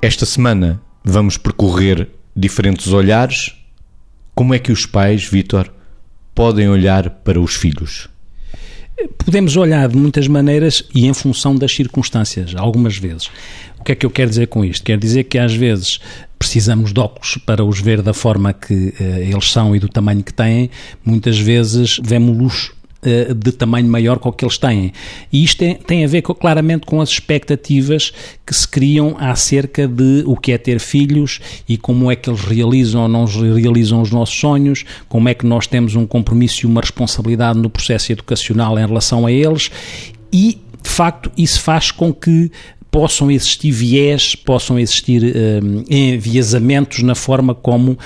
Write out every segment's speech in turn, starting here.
Esta semana vamos percorrer diferentes olhares. Como é que os pais, Vítor, podem olhar para os filhos? Podemos olhar de muitas maneiras e em função das circunstâncias, algumas vezes. O que é que eu quero dizer com isto? Quero dizer que às vezes precisamos de óculos para os ver da forma que uh, eles são e do tamanho que têm, muitas vezes vemos-los de tamanho maior que o que eles têm. E isto tem, tem a ver com, claramente com as expectativas que se criam acerca de o que é ter filhos e como é que eles realizam ou não realizam os nossos sonhos, como é que nós temos um compromisso e uma responsabilidade no processo educacional em relação a eles e de facto, isso faz com que possam existir viés, possam existir uh, enviesamentos na forma como uh,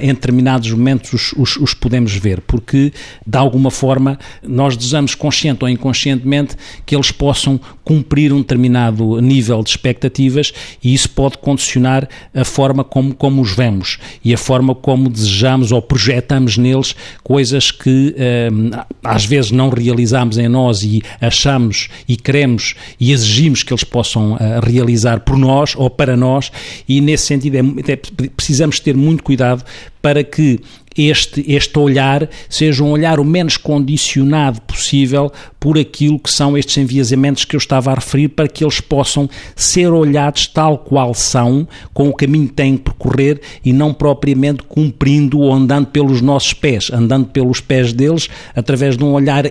em determinados momentos os, os, os, podemos ver, porque de alguma forma nós desejamos consciente ou inconscientemente que eles possam cumprir um determinado nível de expectativas e isso pode condicionar a forma como, como os vemos e a forma como desejamos ou projetamos neles coisas que uh, às vezes não realizamos em nós e achamos e queremos e exigimos que eles possam a realizar por nós ou para nós, e nesse sentido é, é, precisamos ter muito cuidado para que este, este olhar seja um olhar o menos condicionado possível por aquilo que são estes enviesamentos que eu estava a referir, para que eles possam ser olhados tal qual são, com o caminho que têm que percorrer e não propriamente cumprindo ou andando pelos nossos pés, andando pelos pés deles, através de um olhar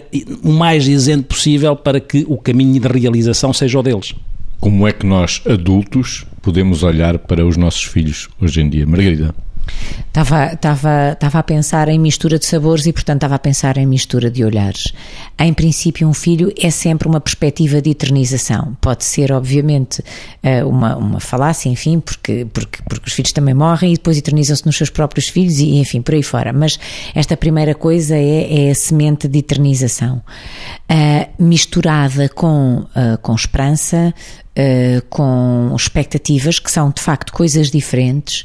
o mais isento possível para que o caminho de realização seja o deles. Como é que nós, adultos, podemos olhar para os nossos filhos hoje em dia? Margarida. Estava, estava, estava a pensar em mistura de sabores e, portanto, estava a pensar em mistura de olhares. Em princípio, um filho é sempre uma perspectiva de eternização. Pode ser, obviamente, eh, uma, uma falácia, enfim, porque, porque, porque os filhos também morrem e depois eternizam-se nos seus próprios filhos e, enfim, por aí fora. Mas esta primeira coisa é, é a semente de eternização. Uh, misturada com, uh, com esperança, uh, com expectativas, que são de facto coisas diferentes,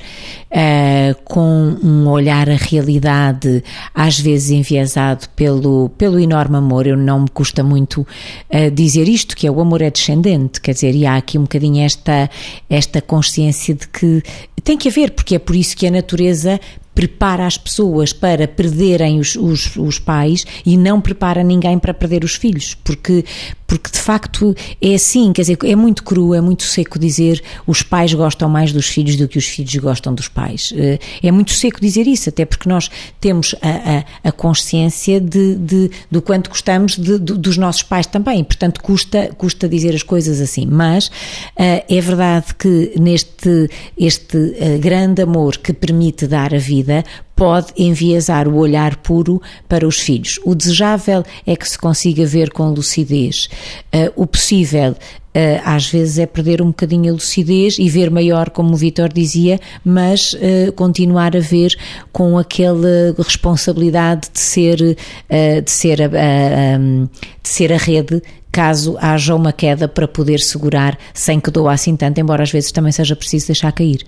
uh, com um olhar à realidade, às vezes enviesado pelo, pelo enorme amor. Eu não me custa muito uh, dizer isto, que é o amor é descendente, quer dizer, e há aqui um bocadinho esta, esta consciência de que tem que haver, porque é por isso que a natureza prepara as pessoas para perderem os, os, os, pais e não prepara ninguém para perder os filhos, porque, porque de facto é assim, quer dizer, é muito cru, é muito seco dizer os pais gostam mais dos filhos do que os filhos gostam dos pais. Eh, é muito seco dizer isso, até porque nós temos a, a, a consciência de, de, do quanto gostamos de, de, dos nossos pais também, portanto custa, custa dizer as coisas assim, mas uh, é verdade que neste este uh, grande amor que permite dar a vida pode enviesar o olhar puro para os filhos. O desejável é que se consiga ver com lucidez. Uh, o possível Uh, às vezes é perder um bocadinho a lucidez e ver maior, como o Vitor dizia, mas uh, continuar a ver com aquela responsabilidade de ser, uh, de, ser a, a, de ser a rede caso haja uma queda para poder segurar sem que doa assim tanto, embora às vezes também seja preciso deixar cair.